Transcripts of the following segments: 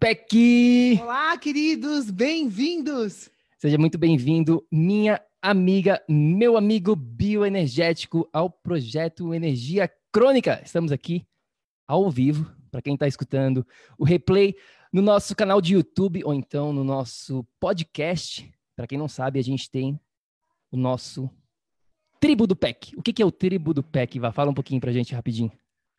PEC! Olá, queridos, bem-vindos! Seja muito bem-vindo, minha amiga, meu amigo bioenergético, ao projeto Energia Crônica. Estamos aqui ao vivo, para quem está escutando o replay no nosso canal de YouTube ou então no nosso podcast. Para quem não sabe, a gente tem o nosso Tribo do PEC. O que, que é o Tribo do PEC? Vá, fala um pouquinho para a gente rapidinho.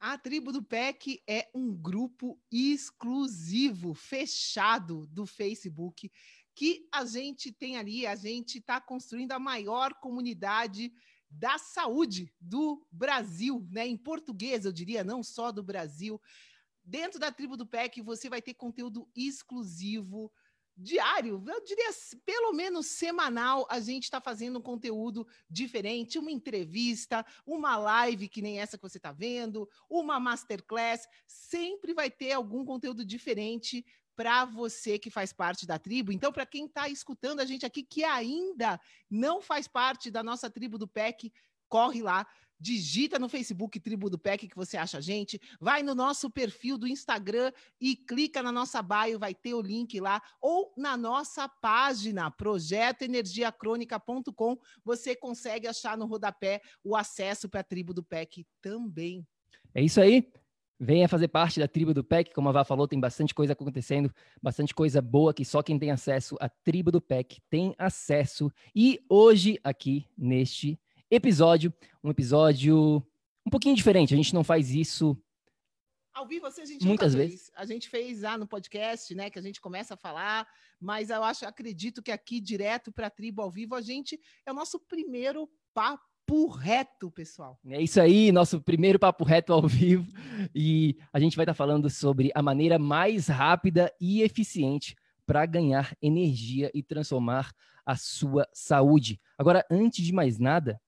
A tribo do PEC é um grupo exclusivo, fechado do Facebook, que a gente tem ali, a gente está construindo a maior comunidade da saúde do Brasil, né? Em português, eu diria, não só do Brasil. Dentro da tribo do PEC, você vai ter conteúdo exclusivo, diário, eu diria pelo menos semanal, a gente está fazendo um conteúdo diferente, uma entrevista, uma live que nem essa que você está vendo, uma masterclass, sempre vai ter algum conteúdo diferente para você que faz parte da tribo. Então, para quem está escutando a gente aqui que ainda não faz parte da nossa tribo do PEC, corre lá, digita no Facebook Tribo do PEC que você acha a gente, vai no nosso perfil do Instagram e clica na nossa bio, vai ter o link lá, ou na nossa página, projetoenergiacronica.com, você consegue achar no rodapé o acesso para a Tribo do PEC também. É isso aí. Venha fazer parte da tribo do PEC, como a Vá falou, tem bastante coisa acontecendo, bastante coisa boa que só quem tem acesso à tribo do PEC tem acesso. E hoje, aqui neste episódio, um episódio um pouquinho diferente. A gente não faz isso ao vivo, assim, a gente muitas vezes. Fez. A gente fez lá no podcast, né, que a gente começa a falar, mas eu acho, acredito que aqui direto para a tribo ao vivo a gente é o nosso primeiro papo reto, pessoal. É isso aí, nosso primeiro papo reto ao vivo. E a gente vai estar falando sobre a maneira mais rápida e eficiente para ganhar energia e transformar a sua saúde. Agora, antes de mais nada,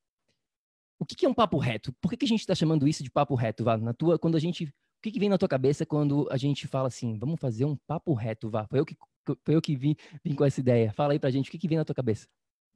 o que, que é um papo reto? Por que, que a gente está chamando isso de papo reto, Vá? Na tua, quando a gente, o que, que vem na tua cabeça quando a gente fala assim, vamos fazer um papo reto, Vá? Foi eu que, foi eu que vim, vim com essa ideia. Fala aí pra gente, o que, que vem na tua cabeça?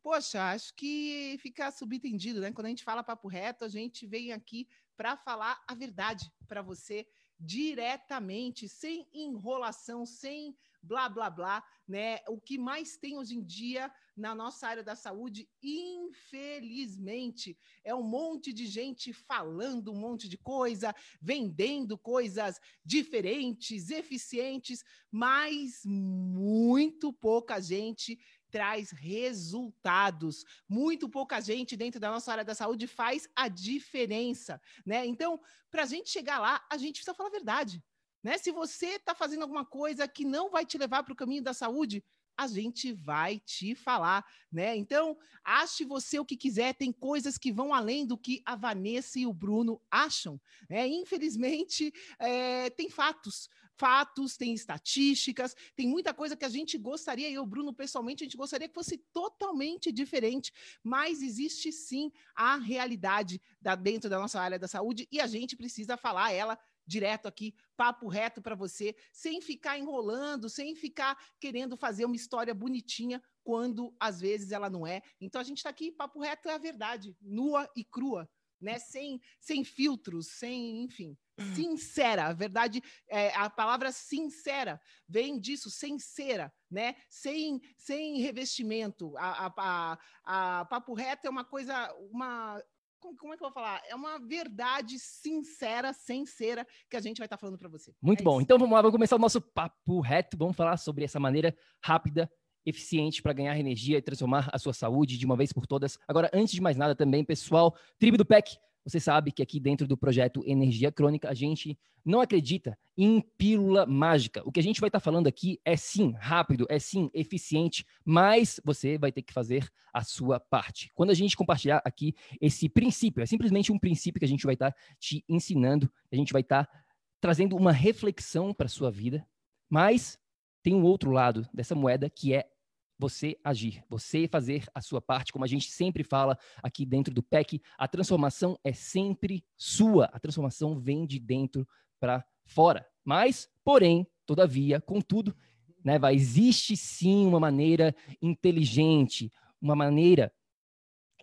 Poxa, acho que fica subentendido, né? Quando a gente fala papo reto, a gente vem aqui para falar a verdade para você diretamente, sem enrolação, sem blá blá blá, né? O que mais tem hoje em dia na nossa área da saúde, infelizmente, é um monte de gente falando um monte de coisa, vendendo coisas diferentes, eficientes, mas muito pouca gente traz resultados. Muito pouca gente dentro da nossa área da saúde faz a diferença, né? Então, para a gente chegar lá, a gente precisa falar a verdade. Né? Se você está fazendo alguma coisa que não vai te levar para o caminho da saúde, a gente vai te falar, né? Então, ache você o que quiser, tem coisas que vão além do que a Vanessa e o Bruno acham, né? Infelizmente, é, tem fatos, fatos, tem estatísticas, tem muita coisa que a gente gostaria, eu, Bruno, pessoalmente, a gente gostaria que fosse totalmente diferente, mas existe sim a realidade da, dentro da nossa área da saúde e a gente precisa falar ela direto aqui, papo reto para você, sem ficar enrolando, sem ficar querendo fazer uma história bonitinha quando às vezes ela não é. Então a gente está aqui, papo reto é a verdade, nua e crua. né? Sem, sem filtros, sem, enfim, sincera. A verdade, é, a palavra sincera vem disso, sincera, né? Sem, sem revestimento. A, a, a, a papo reto é uma coisa, uma como, é que eu vou falar? É uma verdade sincera, sincera, que a gente vai estar tá falando para você. Muito é bom. Isso. Então vamos lá, vamos começar o nosso papo reto. Vamos falar sobre essa maneira rápida eficiente para ganhar energia e transformar a sua saúde de uma vez por todas. Agora, antes de mais nada também, pessoal, tribo do PEC, você sabe que aqui dentro do projeto Energia Crônica, a gente não acredita em pílula mágica. O que a gente vai estar tá falando aqui é sim rápido, é sim eficiente, mas você vai ter que fazer a sua parte. Quando a gente compartilhar aqui esse princípio, é simplesmente um princípio que a gente vai estar tá te ensinando, a gente vai estar tá trazendo uma reflexão para a sua vida, mas tem um outro lado dessa moeda que é você agir, você fazer a sua parte, como a gente sempre fala aqui dentro do PEC, a transformação é sempre sua, a transformação vem de dentro para fora. Mas, porém, todavia, contudo, né, vai, existe sim uma maneira inteligente, uma maneira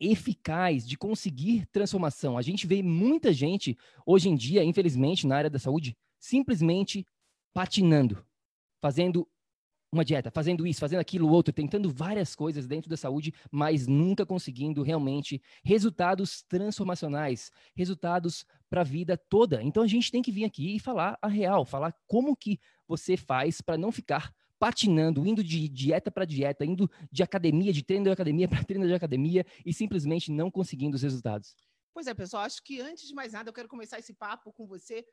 eficaz de conseguir transformação. A gente vê muita gente hoje em dia, infelizmente, na área da saúde, simplesmente patinando, fazendo uma dieta, fazendo isso, fazendo aquilo, outro, tentando várias coisas dentro da saúde, mas nunca conseguindo realmente resultados transformacionais, resultados para a vida toda. Então a gente tem que vir aqui e falar a real, falar como que você faz para não ficar patinando, indo de dieta para dieta, indo de academia, de treino de academia para treino de academia e simplesmente não conseguindo os resultados. Pois é, pessoal, acho que antes de mais nada eu quero começar esse papo com você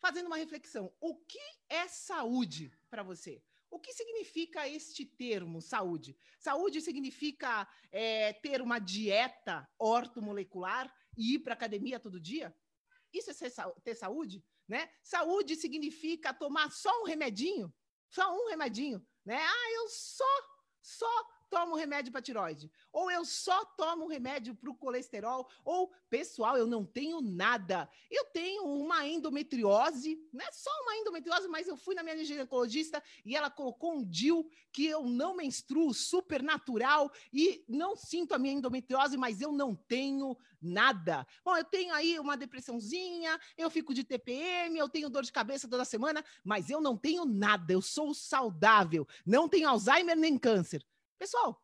fazendo uma reflexão. O que é saúde para você? O que significa este termo, saúde? Saúde significa é, ter uma dieta ortomolecular e ir para academia todo dia? Isso é ter saúde? Né? Saúde significa tomar só um remedinho? Só um remedinho, né? Ah, eu só, só tomo remédio para tiroide, ou eu só tomo remédio para o colesterol, ou pessoal, eu não tenho nada. Eu tenho uma endometriose, não é só uma endometriose, mas eu fui na minha ginecologista e ela colocou um DIL que eu não menstruo, super natural e não sinto a minha endometriose, mas eu não tenho nada. Bom, eu tenho aí uma depressãozinha, eu fico de TPM, eu tenho dor de cabeça toda semana, mas eu não tenho nada, eu sou saudável, não tenho Alzheimer nem câncer. Pessoal,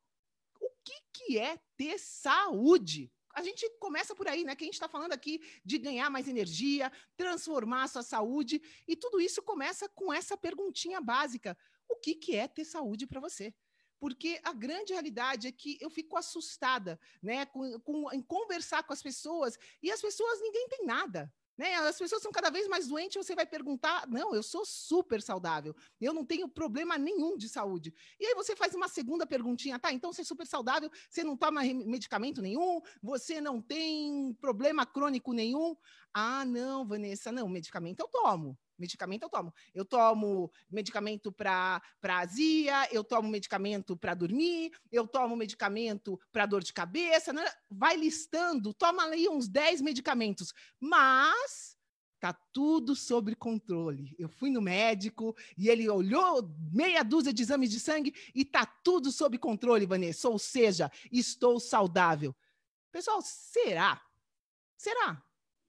o que, que é ter saúde? A gente começa por aí, né? Que a gente está falando aqui de ganhar mais energia, transformar a sua saúde, e tudo isso começa com essa perguntinha básica: o que, que é ter saúde para você? Porque a grande realidade é que eu fico assustada, né, com, com, em conversar com as pessoas, e as pessoas, ninguém tem nada. Né? As pessoas são cada vez mais doentes, você vai perguntar: não, eu sou super saudável, eu não tenho problema nenhum de saúde. E aí você faz uma segunda perguntinha: tá, então você é super saudável, você não toma medicamento nenhum, você não tem problema crônico nenhum. Ah, não, Vanessa, não, medicamento eu tomo. Medicamento eu tomo. Eu tomo medicamento para azia, eu tomo medicamento para dormir, eu tomo medicamento para dor de cabeça. Né? Vai listando, toma ali uns 10 medicamentos. Mas tá tudo sob controle. Eu fui no médico e ele olhou meia dúzia de exames de sangue e tá tudo sob controle, Vanessa. Ou seja, estou saudável. Pessoal, será? Será?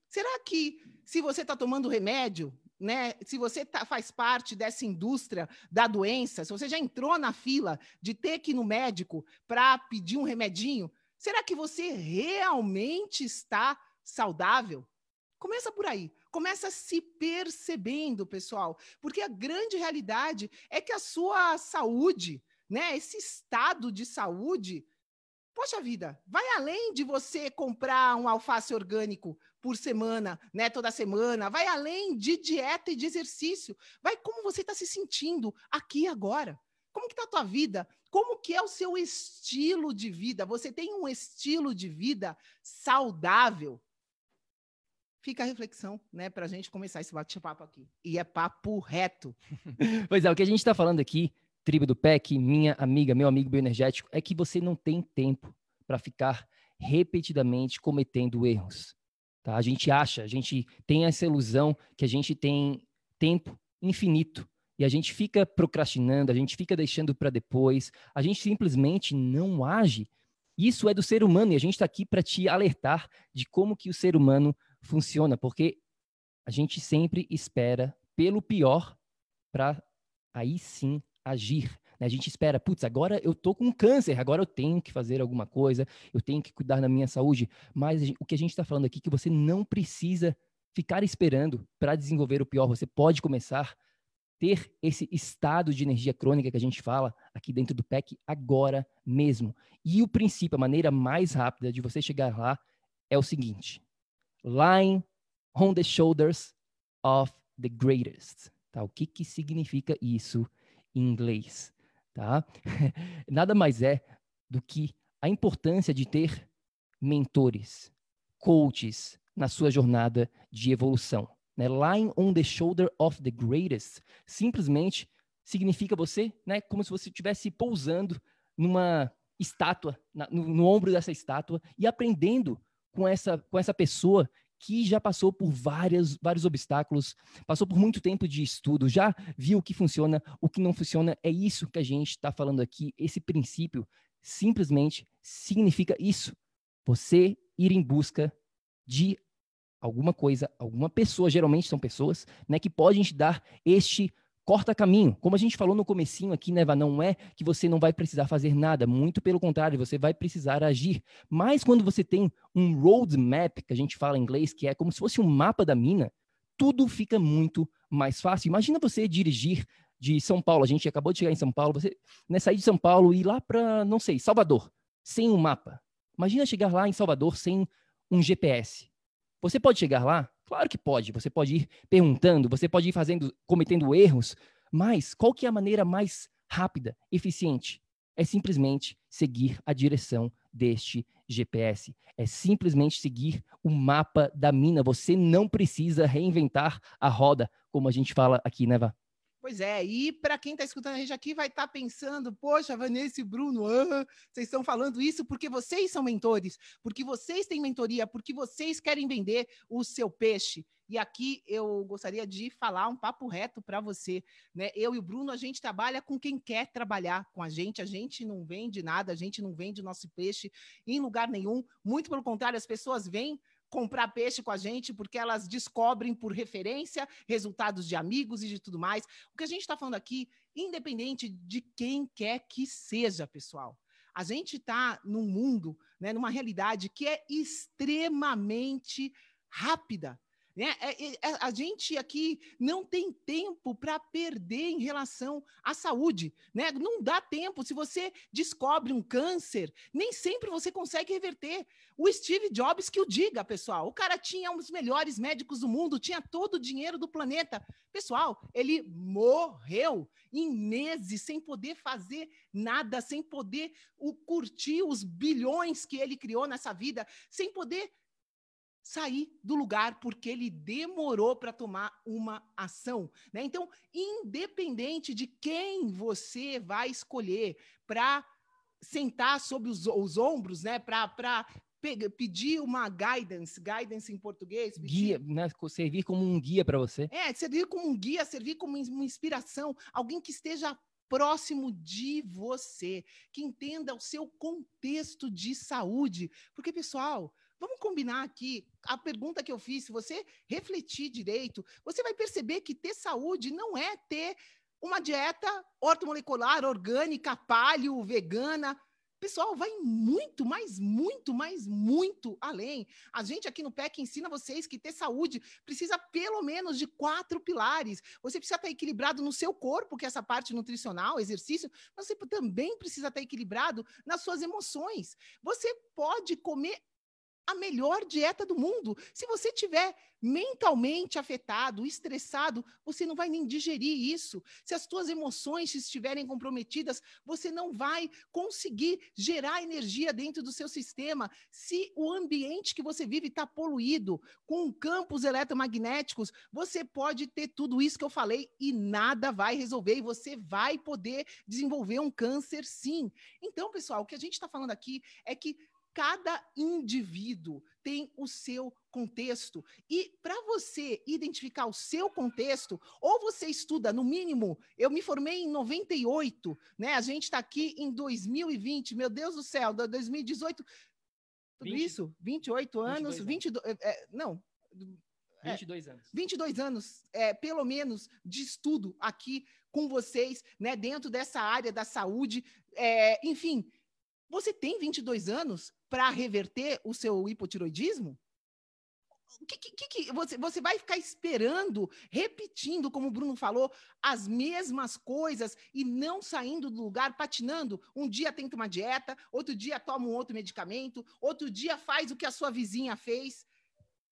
Será que se você está tomando remédio, né, se você tá, faz parte dessa indústria da doença, se você já entrou na fila de ter que ir no médico para pedir um remedinho, será que você realmente está saudável? Começa por aí. Começa se percebendo, pessoal, porque a grande realidade é que a sua saúde, né, esse estado de saúde, poxa vida, vai além de você comprar um alface orgânico por semana, né, toda semana, vai além de dieta e de exercício, vai como você está se sentindo aqui agora. Como que está a tua vida? Como que é o seu estilo de vida? Você tem um estilo de vida saudável? Fica a reflexão, né, para a gente começar esse bate-papo aqui. E é papo reto. pois é, o que a gente está falando aqui, tribo do PEC, minha amiga, meu amigo bioenergético, é que você não tem tempo para ficar repetidamente cometendo erros. Tá? A gente acha, a gente tem essa ilusão que a gente tem tempo infinito e a gente fica procrastinando, a gente fica deixando para depois, a gente simplesmente não age Isso é do ser humano e a gente está aqui para te alertar de como que o ser humano funciona, porque a gente sempre espera pelo pior para aí sim agir. Né? A gente espera, putz, agora eu tô com câncer, agora eu tenho que fazer alguma coisa, eu tenho que cuidar da minha saúde. Mas o que a gente está falando aqui é que você não precisa ficar esperando para desenvolver o pior. Você pode começar ter esse estado de energia crônica que a gente fala aqui dentro do PEC agora mesmo. E o princípio, a maneira mais rápida de você chegar lá é o seguinte: lying on the shoulders of the greatest. Tá? O que, que significa isso em inglês? Tá? Nada mais é do que a importância de ter mentores, coaches na sua jornada de evolução né? Lying on the shoulder of the greatest simplesmente significa você, né, como se você estivesse pousando numa estátua, na, no, no, ombro dessa estátua e aprendendo com essa, com essa pessoa que já passou por várias, vários obstáculos, passou por muito tempo de estudo, já viu o que funciona, o que não funciona. É isso que a gente está falando aqui. Esse princípio simplesmente significa isso. Você ir em busca de alguma coisa, alguma pessoa, geralmente são pessoas, né, que podem te dar este corta caminho. Como a gente falou no comecinho aqui, Neva, né, não é que você não vai precisar fazer nada, muito pelo contrário, você vai precisar agir. Mas quando você tem um roadmap, que a gente fala em inglês, que é como se fosse um mapa da mina, tudo fica muito mais fácil. Imagina você dirigir de São Paulo, a gente acabou de chegar em São Paulo, você né, sair de São Paulo e ir lá para, não sei, Salvador, sem um mapa. Imagina chegar lá em Salvador sem um GPS. Você pode chegar lá? Claro que pode. Você pode ir perguntando, você pode ir fazendo, cometendo erros, mas qual que é a maneira mais rápida, eficiente? É simplesmente seguir a direção deste GPS. É simplesmente seguir o mapa da mina. Você não precisa reinventar a roda, como a gente fala aqui, né, Vá? Pois é, e para quem está escutando a gente aqui vai estar tá pensando, poxa, Vanessa e Bruno, ah, vocês estão falando isso porque vocês são mentores, porque vocês têm mentoria, porque vocês querem vender o seu peixe. E aqui eu gostaria de falar um papo reto para você, né? Eu e o Bruno, a gente trabalha com quem quer trabalhar com a gente, a gente não vende nada, a gente não vende nosso peixe em lugar nenhum, muito pelo contrário, as pessoas vêm comprar peixe com a gente, porque elas descobrem por referência resultados de amigos e de tudo mais. O que a gente está falando aqui, independente de quem quer que seja, pessoal. A gente está num mundo, né, numa realidade que é extremamente rápida. Né? É, é, a gente aqui não tem tempo para perder em relação à saúde. Né? Não dá tempo. Se você descobre um câncer, nem sempre você consegue reverter. O Steve Jobs que o diga, pessoal. O cara tinha um dos melhores médicos do mundo, tinha todo o dinheiro do planeta. Pessoal, ele morreu em meses sem poder fazer nada, sem poder o, curtir os bilhões que ele criou nessa vida, sem poder sair do lugar porque ele demorou para tomar uma ação. Né? Então, independente de quem você vai escolher para sentar sobre os, os ombros, né? para pedir uma guidance, guidance em português. Pedir... Guia, né? Servir como um guia para você. É, servir como um guia, servir como uma inspiração, alguém que esteja próximo de você, que entenda o seu contexto de saúde. Porque, pessoal, Vamos combinar aqui. A pergunta que eu fiz, se você refletir direito, você vai perceber que ter saúde não é ter uma dieta ortomolecular, orgânica, paleo, vegana. Pessoal, vai muito, mais, muito, mais, muito além. A gente aqui no PEC ensina vocês que ter saúde precisa pelo menos de quatro pilares. Você precisa estar equilibrado no seu corpo, que é essa parte nutricional, exercício, mas você também precisa estar equilibrado nas suas emoções. Você pode comer a melhor dieta do mundo. Se você tiver mentalmente afetado, estressado, você não vai nem digerir isso. Se as suas emoções estiverem comprometidas, você não vai conseguir gerar energia dentro do seu sistema. Se o ambiente que você vive está poluído, com campos eletromagnéticos, você pode ter tudo isso que eu falei e nada vai resolver e você vai poder desenvolver um câncer sim. Então, pessoal, o que a gente está falando aqui é que Cada indivíduo tem o seu contexto. E para você identificar o seu contexto, ou você estuda, no mínimo, eu me formei em 98, né? A gente está aqui em 2020, meu Deus do céu, 2018. Tudo 20, isso? 28 anos, 22, anos. 22 é, não. 22 é, anos. 22 anos, é, pelo menos, de estudo aqui com vocês, né, dentro dessa área da saúde. É, enfim, você tem 22 anos para reverter o seu hipotiroidismo? Que, que, que, você, você vai ficar esperando, repetindo, como o Bruno falou, as mesmas coisas e não saindo do lugar, patinando? Um dia tenta uma dieta, outro dia toma um outro medicamento, outro dia faz o que a sua vizinha fez.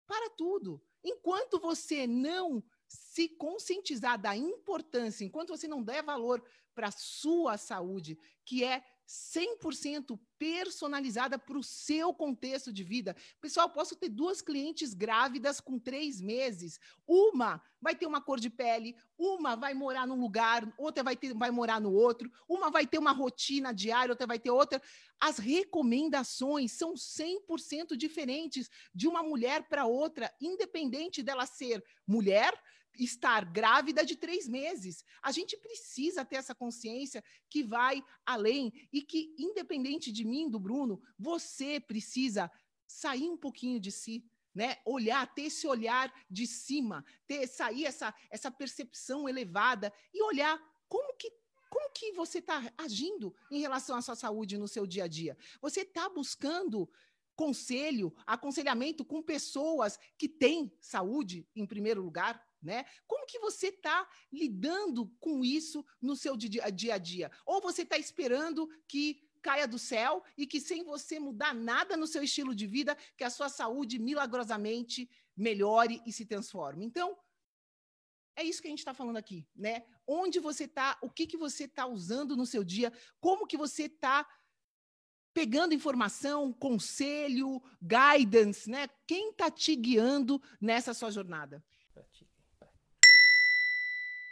Para tudo. Enquanto você não se conscientizar da importância, enquanto você não der valor para a sua saúde, que é 100% personalizada para o seu contexto de vida. Pessoal, posso ter duas clientes grávidas com três meses. Uma vai ter uma cor de pele, uma vai morar num lugar, outra vai, ter, vai morar no outro, uma vai ter uma rotina diária, outra vai ter outra. As recomendações são 100% diferentes de uma mulher para outra, independente dela ser mulher, estar grávida de três meses. A gente precisa ter essa consciência que vai além e que, independente de mim, do Bruno, você precisa sair um pouquinho de si, né? Olhar, ter esse olhar de cima, ter sair essa essa percepção elevada e olhar como que como que você está agindo em relação à sua saúde no seu dia a dia? Você está buscando conselho, aconselhamento com pessoas que têm saúde em primeiro lugar? Né? Como que você está lidando com isso no seu dia, dia a dia? Ou você está esperando que caia do céu e que sem você mudar nada no seu estilo de vida, que a sua saúde milagrosamente melhore e se transforme. Então, é isso que a gente está falando aqui, né? Onde você está, o que, que você está usando no seu dia, como que você está pegando informação, conselho, guidance, né? Quem está te guiando nessa sua jornada?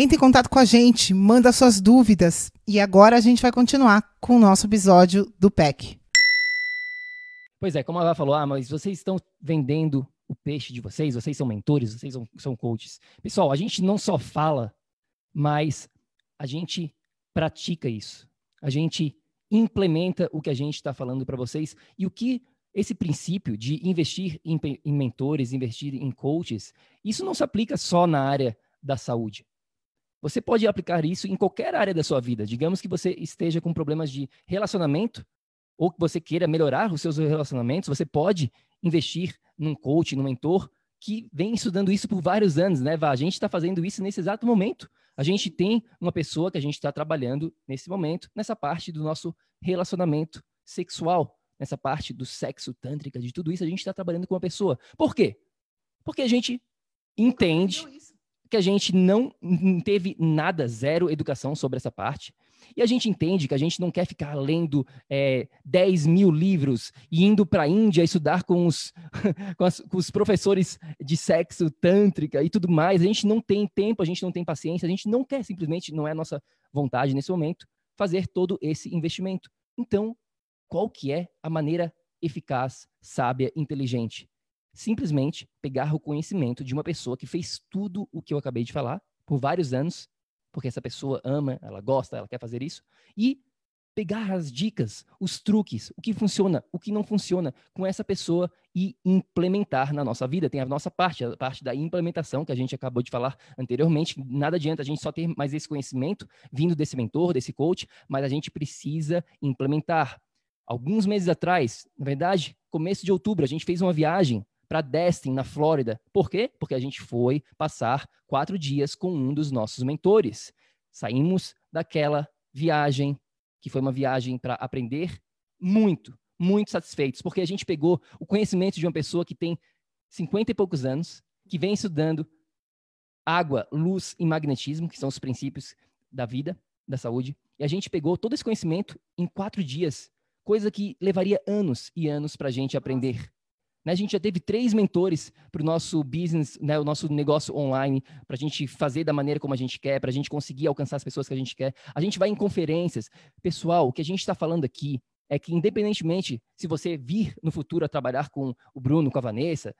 Entre em contato com a gente, manda suas dúvidas. E agora a gente vai continuar com o nosso episódio do PEC. Pois é, como a Ava falou, ah, mas vocês estão vendendo o peixe de vocês, vocês são mentores, vocês são, são coaches. Pessoal, a gente não só fala, mas a gente pratica isso. A gente implementa o que a gente está falando para vocês e o que esse princípio de investir em, em mentores, investir em coaches, isso não se aplica só na área da saúde. Você pode aplicar isso em qualquer área da sua vida. Digamos que você esteja com problemas de relacionamento ou que você queira melhorar os seus relacionamentos, você pode investir num coach, num mentor que vem estudando isso por vários anos, né? A gente está fazendo isso nesse exato momento. A gente tem uma pessoa que a gente está trabalhando nesse momento, nessa parte do nosso relacionamento sexual, nessa parte do sexo tântrica, de tudo isso, a gente está trabalhando com uma pessoa. Por quê? Porque a gente entende que a gente não teve nada, zero educação sobre essa parte. E a gente entende que a gente não quer ficar lendo é, 10 mil livros e indo para a Índia estudar com os, com, as, com, os professores de sexo tântrica e tudo mais. A gente não tem tempo, a gente não tem paciência, a gente não quer simplesmente, não é nossa vontade nesse momento, fazer todo esse investimento. Então, qual que é a maneira eficaz, sábia, inteligente simplesmente pegar o conhecimento de uma pessoa que fez tudo o que eu acabei de falar por vários anos, porque essa pessoa ama, ela gosta, ela quer fazer isso, e pegar as dicas, os truques, o que funciona, o que não funciona com essa pessoa e implementar na nossa vida. Tem a nossa parte, a parte da implementação que a gente acabou de falar anteriormente. Nada adianta a gente só ter mais esse conhecimento vindo desse mentor, desse coach, mas a gente precisa implementar. Alguns meses atrás, na verdade, começo de outubro, a gente fez uma viagem para Destin, na Flórida. Por quê? Porque a gente foi passar quatro dias com um dos nossos mentores. Saímos daquela viagem, que foi uma viagem para aprender muito, muito satisfeitos, porque a gente pegou o conhecimento de uma pessoa que tem 50 e poucos anos, que vem estudando água, luz e magnetismo, que são os princípios da vida, da saúde. E a gente pegou todo esse conhecimento em quatro dias, coisa que levaria anos e anos para a gente aprender. Né? A gente já teve três mentores para o nosso business, né, o nosso negócio online, para a gente fazer da maneira como a gente quer, para a gente conseguir alcançar as pessoas que a gente quer. A gente vai em conferências. Pessoal, o que a gente está falando aqui é que, independentemente se você vir no futuro a trabalhar com o Bruno, com a Vanessa,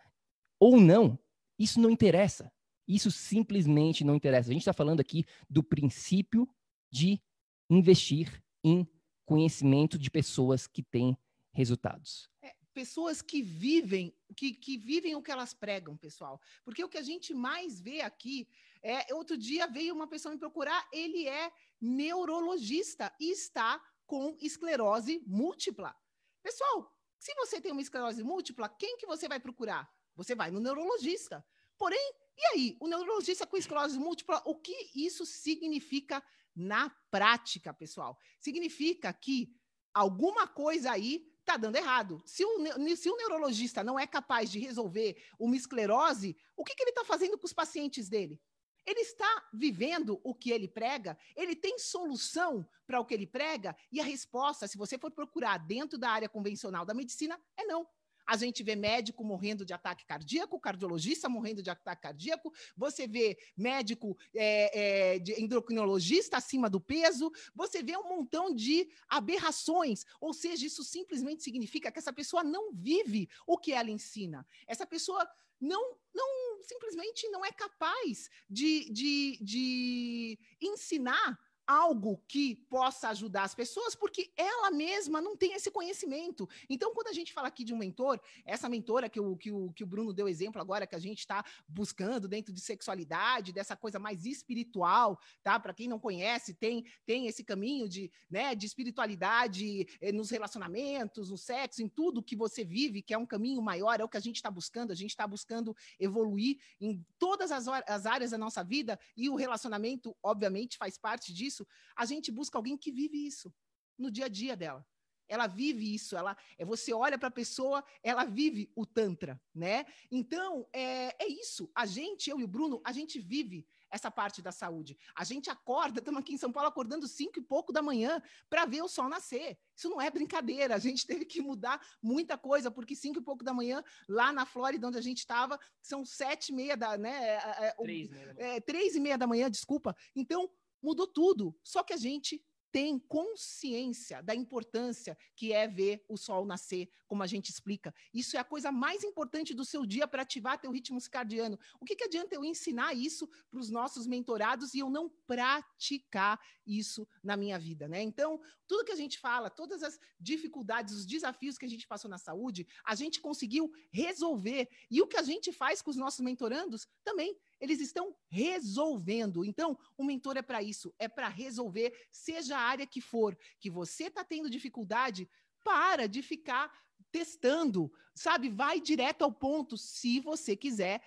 ou não, isso não interessa. Isso simplesmente não interessa. A gente está falando aqui do princípio de investir em conhecimento de pessoas que têm resultados. Pessoas que vivem, que, que vivem o que elas pregam, pessoal. Porque o que a gente mais vê aqui é. Outro dia veio uma pessoa me procurar, ele é neurologista e está com esclerose múltipla. Pessoal, se você tem uma esclerose múltipla, quem que você vai procurar? Você vai no neurologista. Porém, e aí, o neurologista com esclerose múltipla, o que isso significa na prática, pessoal? Significa que alguma coisa aí está dando errado. Se o, se o neurologista não é capaz de resolver uma esclerose, o que, que ele está fazendo com os pacientes dele? Ele está vivendo o que ele prega? Ele tem solução para o que ele prega? E a resposta, se você for procurar dentro da área convencional da medicina, é não. A gente vê médico morrendo de ataque cardíaco, cardiologista morrendo de ataque cardíaco, você vê médico é, é, de endocrinologista acima do peso, você vê um montão de aberrações. Ou seja, isso simplesmente significa que essa pessoa não vive o que ela ensina. Essa pessoa não, não simplesmente não é capaz de, de, de ensinar algo que possa ajudar as pessoas, porque ela mesma não tem esse conhecimento. Então, quando a gente fala aqui de um mentor, essa mentora que o, que o, que o Bruno deu exemplo agora, que a gente está buscando dentro de sexualidade, dessa coisa mais espiritual, tá? Para quem não conhece, tem, tem esse caminho de, né, de espiritualidade eh, nos relacionamentos, no sexo, em tudo que você vive, que é um caminho maior, é o que a gente está buscando. A gente está buscando evoluir em todas as, as áreas da nossa vida e o relacionamento, obviamente, faz parte disso isso, a gente busca alguém que vive isso no dia a dia dela. Ela vive isso, ela é você olha para a pessoa, ela vive o tantra, né? Então é, é isso. A gente, eu e o Bruno, a gente vive essa parte da saúde. A gente acorda, estamos aqui em São Paulo acordando cinco e pouco da manhã para ver o sol nascer. Isso não é brincadeira. A gente teve que mudar muita coisa, porque cinco e pouco da manhã, lá na Flórida, onde a gente estava, são sete e meia da, né? É, é, três, é, três e meia da manhã, desculpa. Então, mudou tudo. Só que a gente tem consciência da importância que é ver o sol nascer, como a gente explica. Isso é a coisa mais importante do seu dia para ativar teu ritmo circadiano. O que, que adianta eu ensinar isso para os nossos mentorados e eu não praticar isso na minha vida, né? Então, tudo que a gente fala, todas as dificuldades, os desafios que a gente passou na saúde, a gente conseguiu resolver. E o que a gente faz com os nossos mentorandos também eles estão resolvendo. Então, o mentor é para isso, é para resolver, seja a área que for, que você está tendo dificuldade, para de ficar testando, sabe? Vai direto ao ponto, se você quiser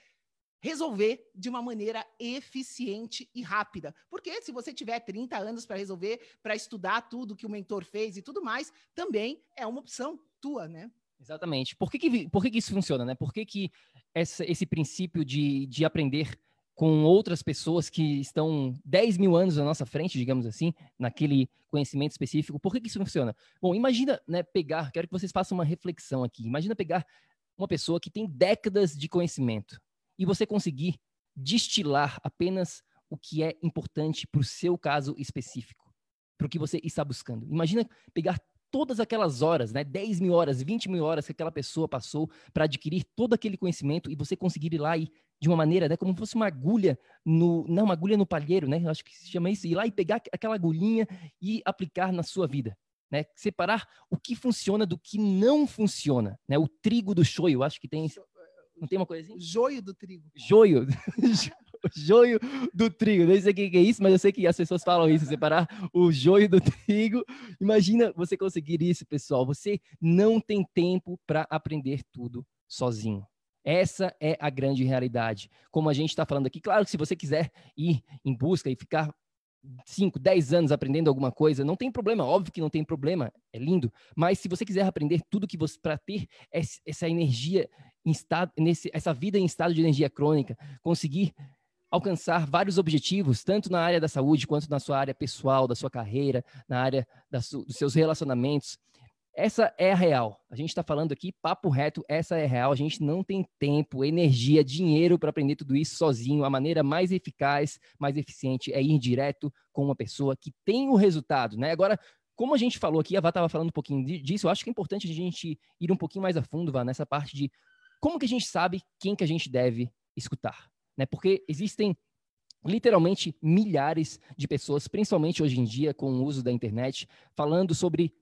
resolver de uma maneira eficiente e rápida. Porque se você tiver 30 anos para resolver, para estudar tudo que o mentor fez e tudo mais, também é uma opção tua, né? Exatamente. Por que, que, por que, que isso funciona, né? Por que, que essa, esse princípio de, de aprender com outras pessoas que estão 10 mil anos à nossa frente, digamos assim, naquele conhecimento específico, por que, que isso funciona? Bom, imagina né, pegar, quero que vocês façam uma reflexão aqui. Imagina pegar uma pessoa que tem décadas de conhecimento e você conseguir destilar apenas o que é importante para o seu caso específico, para o que você está buscando. Imagina pegar todas aquelas horas, né, 10 mil horas, 20 mil horas que aquela pessoa passou para adquirir todo aquele conhecimento e você conseguir ir lá e de uma maneira, né, como se fosse uma agulha no, não, uma agulha no palheiro, né, acho que se chama isso, ir lá e pegar aquela agulhinha e aplicar na sua vida, né, separar o que funciona do que não funciona, né, o trigo do shoyu, acho que tem, não tem uma coisa assim? Joio do trigo. Joio. joio do trigo. Não sei o que é isso, mas eu sei que as pessoas falam isso, separar o joio do trigo. Imagina você conseguir isso, pessoal. Você não tem tempo para aprender tudo sozinho. Essa é a grande realidade. Como a gente está falando aqui, claro que se você quiser ir em busca e ficar 5, 10 anos aprendendo alguma coisa, não tem problema, óbvio que não tem problema, é lindo. Mas se você quiser aprender tudo que você para ter essa energia em estado, nesse, essa vida em estado de energia crônica, conseguir alcançar vários objetivos, tanto na área da saúde quanto na sua área pessoal, da sua carreira, na área dos seus relacionamentos. Essa é a real. A gente está falando aqui, papo reto, essa é a real. A gente não tem tempo, energia, dinheiro para aprender tudo isso sozinho. A maneira mais eficaz, mais eficiente é ir direto com uma pessoa que tem o resultado, né? Agora, como a gente falou aqui, a Vá estava falando um pouquinho disso, eu acho que é importante a gente ir um pouquinho mais a fundo, Vá, nessa parte de como que a gente sabe quem que a gente deve escutar, né? Porque existem literalmente milhares de pessoas, principalmente hoje em dia com o uso da internet, falando sobre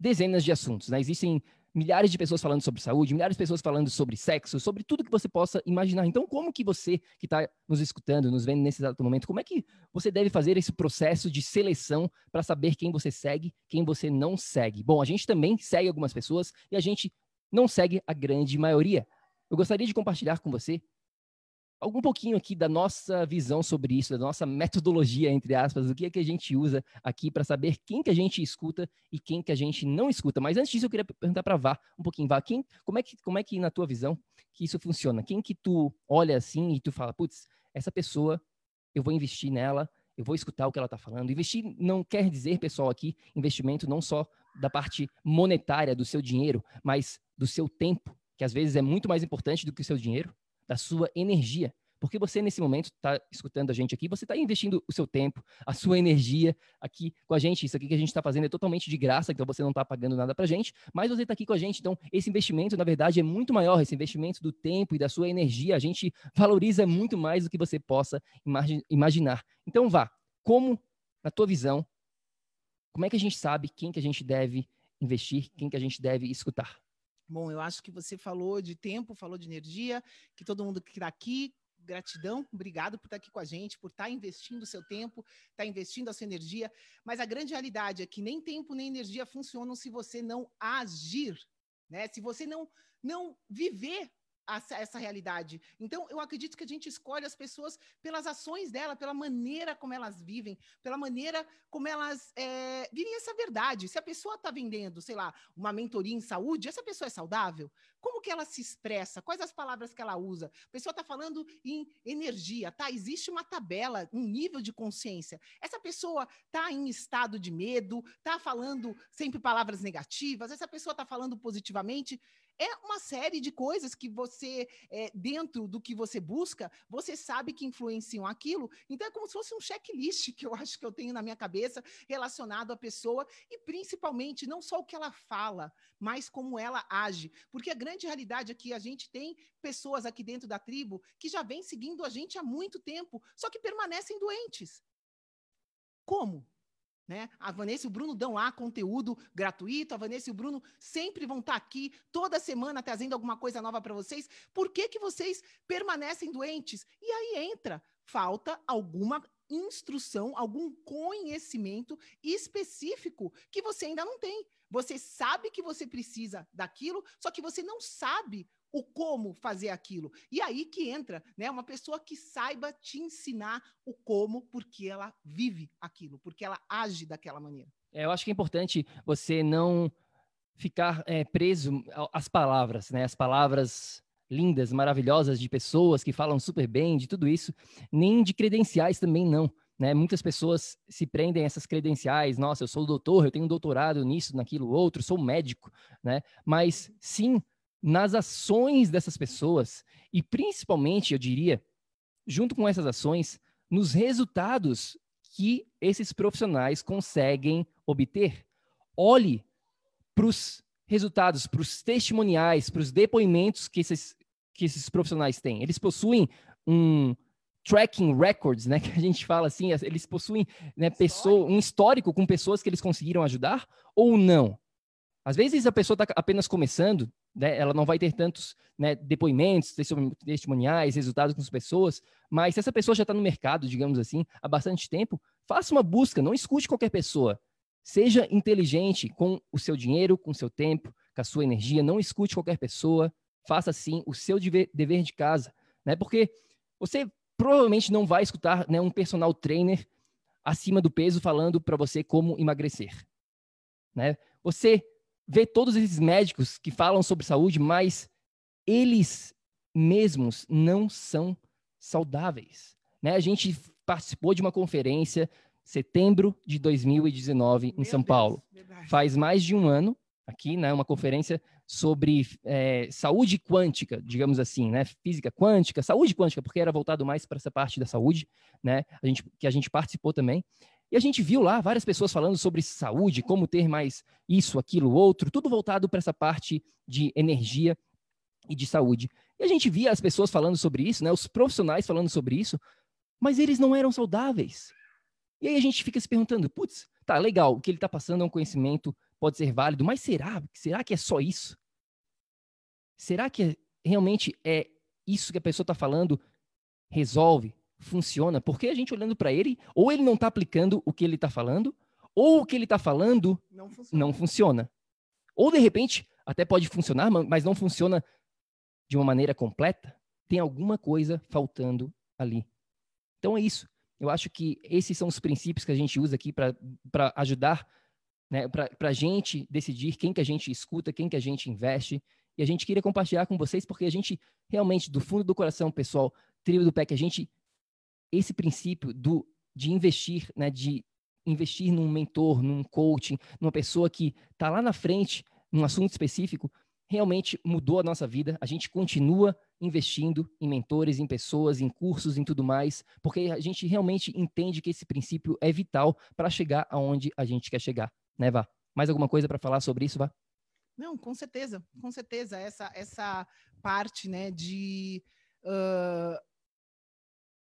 dezenas de assuntos, né? Existem milhares de pessoas falando sobre saúde, milhares de pessoas falando sobre sexo, sobre tudo que você possa imaginar. Então, como que você que está nos escutando, nos vendo nesse exato momento, como é que você deve fazer esse processo de seleção para saber quem você segue, quem você não segue? Bom, a gente também segue algumas pessoas e a gente não segue a grande maioria. Eu gostaria de compartilhar com você algum pouquinho aqui da nossa visão sobre isso, da nossa metodologia, entre aspas, do que é que a gente usa aqui para saber quem que a gente escuta e quem que a gente não escuta. Mas antes disso, eu queria perguntar para Vá um pouquinho, Vá, quem, como, é que, como é que, na tua visão, que isso funciona? Quem que tu olha assim e tu fala, putz, essa pessoa, eu vou investir nela, eu vou escutar o que ela está falando. Investir não quer dizer, pessoal, aqui, investimento não só da parte monetária do seu dinheiro, mas do seu tempo, que às vezes é muito mais importante do que o seu dinheiro, da sua energia. Porque você, nesse momento, está escutando a gente aqui, você está investindo o seu tempo, a sua energia aqui com a gente. Isso aqui que a gente está fazendo é totalmente de graça, então você não está pagando nada para a gente, mas você está aqui com a gente. Então, esse investimento, na verdade, é muito maior. Esse investimento do tempo e da sua energia, a gente valoriza muito mais do que você possa imaginar. Então, vá. Como, na tua visão, como é que a gente sabe quem que a gente deve investir, quem que a gente deve escutar? Bom, eu acho que você falou de tempo, falou de energia, que todo mundo que está aqui, gratidão, obrigado por estar tá aqui com a gente, por estar tá investindo o seu tempo, estar tá investindo a sua energia. Mas a grande realidade é que nem tempo nem energia funcionam se você não agir, né? Se você não não viver essa realidade. Então, eu acredito que a gente escolhe as pessoas pelas ações dela, pela maneira como elas vivem, pela maneira como elas é, vivem essa verdade. Se a pessoa está vendendo, sei lá, uma mentoria em saúde, essa pessoa é saudável? Como que ela se expressa? Quais as palavras que ela usa? A pessoa está falando em energia, tá? Existe uma tabela, um nível de consciência. Essa pessoa está em estado de medo, está falando sempre palavras negativas, essa pessoa está falando positivamente. É uma série de coisas que você, é, dentro do que você busca, você sabe que influenciam aquilo. Então é como se fosse um checklist que eu acho que eu tenho na minha cabeça relacionado à pessoa e principalmente não só o que ela fala, mas como ela age. Porque a grande realidade é que a gente tem pessoas aqui dentro da tribo que já vêm seguindo a gente há muito tempo, só que permanecem doentes. Como? Né? A Vanessa e o Bruno dão lá conteúdo gratuito, a Vanessa e o Bruno sempre vão estar tá aqui toda semana trazendo alguma coisa nova para vocês. Por que, que vocês permanecem doentes? E aí entra, falta alguma instrução, algum conhecimento específico que você ainda não tem. Você sabe que você precisa daquilo, só que você não sabe o como fazer aquilo. E aí que entra, né, uma pessoa que saiba te ensinar o como, porque ela vive aquilo, porque ela age daquela maneira. É, eu acho que é importante você não ficar é, preso às palavras, né? As palavras lindas, maravilhosas de pessoas que falam super bem, de tudo isso, nem de credenciais também não. Né? Muitas pessoas se prendem a essas credenciais. Nossa, eu sou doutor, eu tenho um doutorado nisso, naquilo, outro, sou médico, né? Mas sim nas ações dessas pessoas e principalmente, eu diria, junto com essas ações, nos resultados que esses profissionais conseguem obter. Olhe para os resultados, para os testemuniais, para os depoimentos que esses, que esses profissionais têm. Eles possuem um tracking records, né, que a gente fala assim, eles possuem né, pessoa, um histórico com pessoas que eles conseguiram ajudar ou não? Às vezes a pessoa está apenas começando, né, ela não vai ter tantos né, depoimentos, testemuniais, resultados com as pessoas, mas se essa pessoa já está no mercado, digamos assim, há bastante tempo, faça uma busca, não escute qualquer pessoa. Seja inteligente com o seu dinheiro, com o seu tempo, com a sua energia, não escute qualquer pessoa, faça sim o seu dever de casa, né? Porque você provavelmente não vai escutar né, um personal trainer acima do peso falando para você como emagrecer, né? Você vê todos esses médicos que falam sobre saúde, mas eles mesmos não são saudáveis. Né? A gente participou de uma conferência setembro de 2019 em Meu São Deus, Paulo. Verdade. Faz mais de um ano aqui, né? Uma conferência sobre é, saúde quântica, digamos assim, né? Física quântica, saúde quântica, porque era voltado mais para essa parte da saúde, né? A gente, que a gente participou também. E a gente viu lá várias pessoas falando sobre saúde, como ter mais isso, aquilo, outro, tudo voltado para essa parte de energia e de saúde. E a gente via as pessoas falando sobre isso, né? Os profissionais falando sobre isso, mas eles não eram saudáveis. E aí a gente fica se perguntando, putz, tá legal, o que ele está passando é um conhecimento pode ser válido, mas será? Será que é só isso? Será que é, realmente é isso que a pessoa está falando resolve, funciona? Porque a gente olhando para ele, ou ele não está aplicando o que ele está falando, ou o que ele está falando não funciona. não funciona. Ou de repente até pode funcionar, mas não funciona de uma maneira completa. Tem alguma coisa faltando ali. Então é isso. Eu acho que esses são os princípios que a gente usa aqui para ajudar né, para a gente decidir quem que a gente escuta, quem que a gente investe. E a gente queria compartilhar com vocês, porque a gente realmente, do fundo do coração, pessoal, trio do PEC, a gente, esse princípio do, de investir, né, de investir num mentor, num coaching, numa pessoa que está lá na frente, num assunto específico, realmente mudou a nossa vida. A gente continua investindo em mentores, em pessoas, em cursos, em tudo mais, porque a gente realmente entende que esse princípio é vital para chegar aonde a gente quer chegar né, Vá? Mais alguma coisa para falar sobre isso, Vá? Não, com certeza, com certeza. Essa, essa parte né, de uh,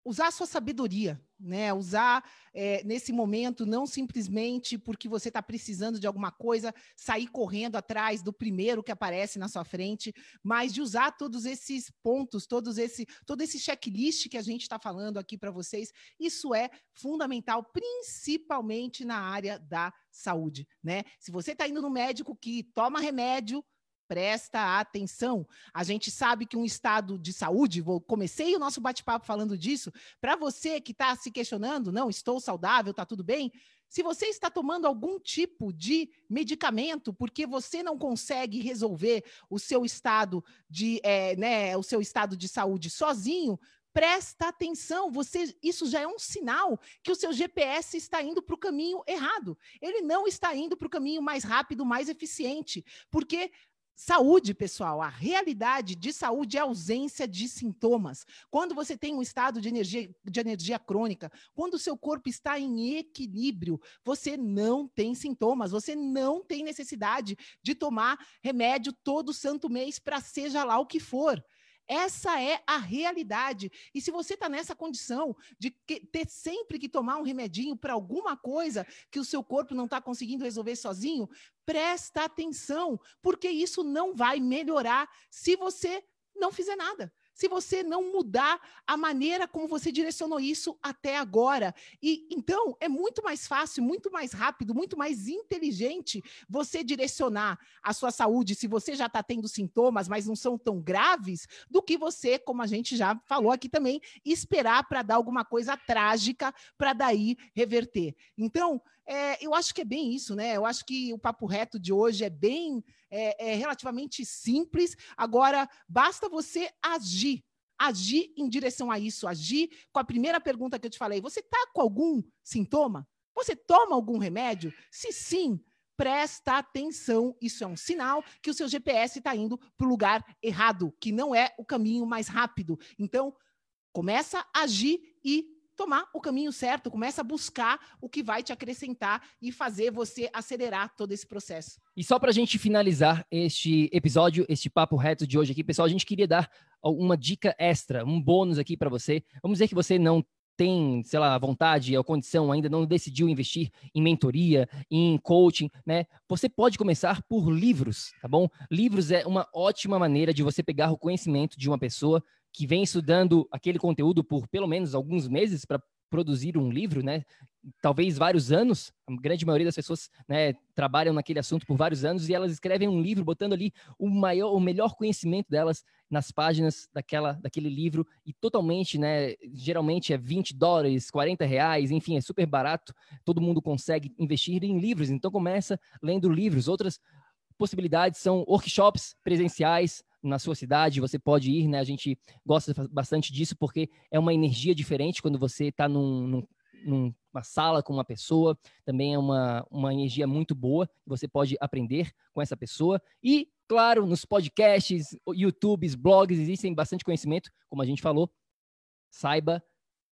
usar a sua sabedoria, né? Usar é, nesse momento não simplesmente porque você está precisando de alguma coisa, sair correndo atrás do primeiro que aparece na sua frente, mas de usar todos esses pontos, todos esse, todo esse checklist que a gente está falando aqui para vocês. Isso é fundamental, principalmente na área da saúde, né? Se você está indo no médico que toma remédio Presta atenção. A gente sabe que um estado de saúde, vou comecei o nosso bate-papo falando disso, para você que está se questionando, não, estou saudável, está tudo bem. Se você está tomando algum tipo de medicamento porque você não consegue resolver o seu estado de, é, né, o seu estado de saúde sozinho, presta atenção, você, isso já é um sinal que o seu GPS está indo para o caminho errado. Ele não está indo para o caminho mais rápido, mais eficiente, porque Saúde, pessoal, a realidade de saúde é ausência de sintomas. Quando você tem um estado de energia, de energia crônica, quando o seu corpo está em equilíbrio, você não tem sintomas, você não tem necessidade de tomar remédio todo santo mês para seja lá o que for. Essa é a realidade. E se você está nessa condição de ter sempre que tomar um remedinho para alguma coisa que o seu corpo não está conseguindo resolver sozinho, presta atenção, porque isso não vai melhorar se você não fizer nada se você não mudar a maneira como você direcionou isso até agora. E então é muito mais fácil, muito mais rápido, muito mais inteligente você direcionar a sua saúde se você já está tendo sintomas, mas não são tão graves, do que você, como a gente já falou aqui também, esperar para dar alguma coisa trágica para daí reverter. Então, é, eu acho que é bem isso, né? Eu acho que o papo reto de hoje é bem, é, é relativamente simples. Agora, basta você agir agir em direção a isso, agir com a primeira pergunta que eu te falei. Você está com algum sintoma? Você toma algum remédio? Se sim, presta atenção. Isso é um sinal que o seu GPS está indo para o lugar errado, que não é o caminho mais rápido. Então, começa a agir e tomar o caminho certo, começa a buscar o que vai te acrescentar e fazer você acelerar todo esse processo. E só para a gente finalizar este episódio, este papo reto de hoje aqui, pessoal, a gente queria dar uma dica extra, um bônus aqui para você. Vamos dizer que você não tem, sei lá, vontade ou condição ainda, não decidiu investir em mentoria, em coaching, né? Você pode começar por livros, tá bom? Livros é uma ótima maneira de você pegar o conhecimento de uma pessoa que vem estudando aquele conteúdo por pelo menos alguns meses para produzir um livro, né? Talvez vários anos. A grande maioria das pessoas né, trabalham naquele assunto por vários anos e elas escrevem um livro botando ali o maior, o melhor conhecimento delas nas páginas daquela, daquele livro e totalmente, né? Geralmente é 20 dólares, 40 reais, enfim, é super barato. Todo mundo consegue investir em livros. Então começa lendo livros. Outras possibilidades são workshops presenciais na sua cidade, você pode ir, né? A gente gosta bastante disso porque é uma energia diferente quando você está num, num, numa sala com uma pessoa, também é uma, uma energia muito boa, você pode aprender com essa pessoa. E, claro, nos podcasts, YouTubes, blogs, existem bastante conhecimento, como a gente falou. Saiba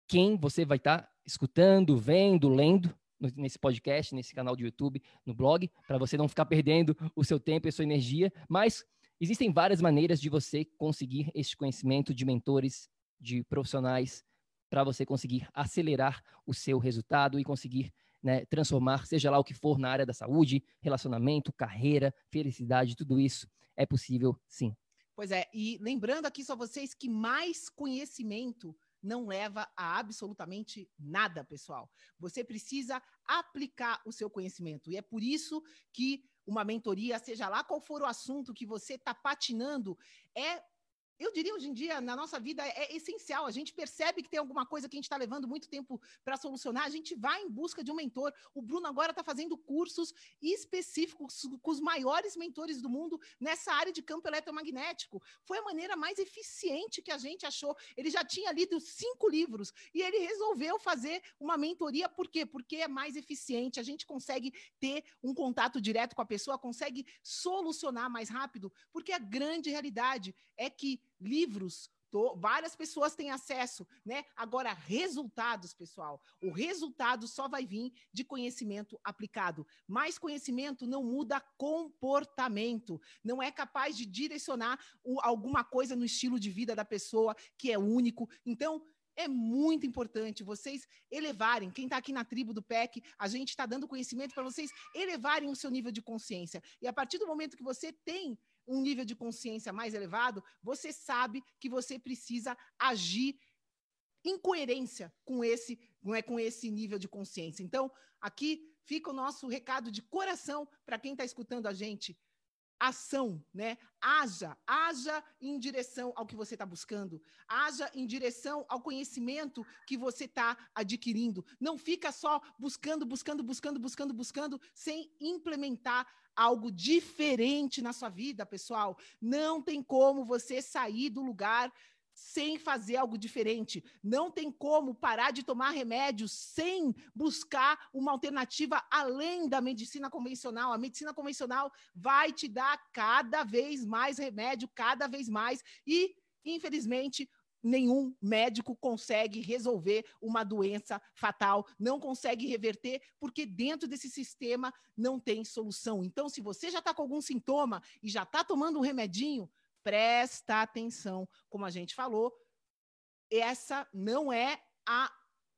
quem você vai estar tá escutando, vendo, lendo nesse podcast, nesse canal de YouTube, no blog, para você não ficar perdendo o seu tempo e a sua energia. Mas existem várias maneiras de você conseguir este conhecimento de mentores, de profissionais, para você conseguir acelerar o seu resultado e conseguir né, transformar, seja lá o que for na área da saúde, relacionamento, carreira, felicidade, tudo isso é possível sim. Pois é, e lembrando aqui só vocês que mais conhecimento não leva a absolutamente nada, pessoal. Você precisa aplicar o seu conhecimento. E é por isso que uma mentoria, seja lá qual for o assunto que você está patinando, é eu diria hoje em dia, na nossa vida, é essencial. A gente percebe que tem alguma coisa que a gente está levando muito tempo para solucionar, a gente vai em busca de um mentor. O Bruno agora está fazendo cursos específicos com os maiores mentores do mundo nessa área de campo eletromagnético. Foi a maneira mais eficiente que a gente achou. Ele já tinha lido cinco livros e ele resolveu fazer uma mentoria. Por quê? Porque é mais eficiente, a gente consegue ter um contato direto com a pessoa, consegue solucionar mais rápido, porque a grande realidade é que livros, várias pessoas têm acesso, né? Agora, resultados, pessoal. O resultado só vai vir de conhecimento aplicado. Mais conhecimento não muda comportamento, não é capaz de direcionar o, alguma coisa no estilo de vida da pessoa que é único. Então, é muito importante vocês elevarem. Quem está aqui na tribo do PEC, a gente está dando conhecimento para vocês elevarem o seu nível de consciência. E a partir do momento que você tem um nível de consciência mais elevado, você sabe que você precisa agir em coerência com esse, não é com esse nível de consciência. Então, aqui fica o nosso recado de coração para quem está escutando a gente. Ação, né? Haja, haja em direção ao que você está buscando, haja em direção ao conhecimento que você está adquirindo. Não fica só buscando, buscando, buscando, buscando, buscando, sem implementar algo diferente na sua vida, pessoal. Não tem como você sair do lugar sem fazer algo diferente. Não tem como parar de tomar remédio sem buscar uma alternativa além da medicina convencional. A medicina convencional vai te dar cada vez mais remédio, cada vez mais e infelizmente nenhum médico consegue resolver uma doença fatal, não consegue reverter, porque dentro desse sistema não tem solução. Então, se você já está com algum sintoma e já está tomando um remedinho, presta atenção. Como a gente falou, essa não é a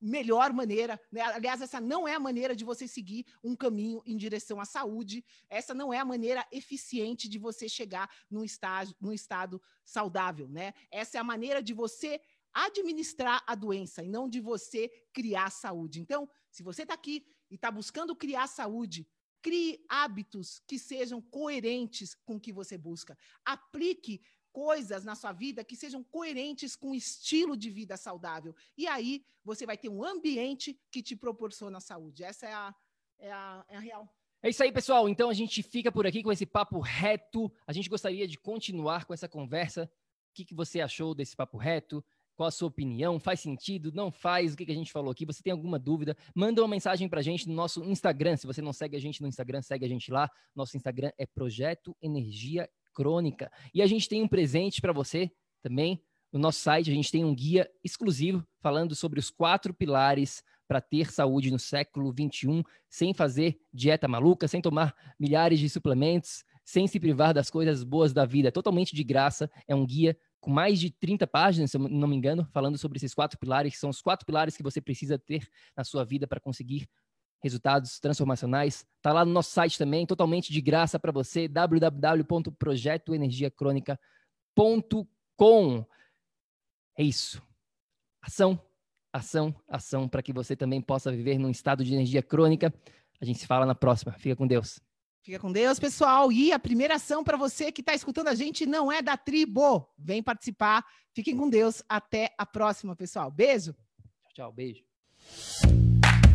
melhor maneira, né? aliás, essa não é a maneira de você seguir um caminho em direção à saúde, essa não é a maneira eficiente de você chegar num, estágio, num estado saudável, né? Essa é a maneira de você administrar a doença e não de você criar saúde. Então, se você está aqui e está buscando criar saúde, crie hábitos que sejam coerentes com o que você busca. Aplique coisas na sua vida que sejam coerentes com o estilo de vida saudável. E aí você vai ter um ambiente que te proporciona saúde. Essa é a, é a, é a real. É isso aí, pessoal. Então a gente fica por aqui com esse papo reto. A gente gostaria de continuar com essa conversa. O que, que você achou desse papo reto? Qual a sua opinião? Faz sentido? Não faz? O que, que a gente falou aqui? Você tem alguma dúvida? Manda uma mensagem para a gente no nosso Instagram. Se você não segue a gente no Instagram, segue a gente lá. Nosso Instagram é Projeto Energia crônica. E a gente tem um presente para você também. No nosso site, a gente tem um guia exclusivo falando sobre os quatro pilares para ter saúde no século 21, sem fazer dieta maluca, sem tomar milhares de suplementos, sem se privar das coisas boas da vida. Totalmente de graça. É um guia com mais de 30 páginas, se eu não me engano, falando sobre esses quatro pilares, que são os quatro pilares que você precisa ter na sua vida para conseguir resultados transformacionais. Está lá no nosso site também, totalmente de graça para você, www.projetoenergiacronica.com. É isso. Ação, ação, ação, para que você também possa viver num estado de energia crônica. A gente se fala na próxima. Fica com Deus. Fica com Deus, pessoal. E a primeira ação para você que está escutando a gente não é da tribo. Vem participar. Fiquem com Deus. Até a próxima, pessoal. Beijo. Tchau, tchau. Beijo.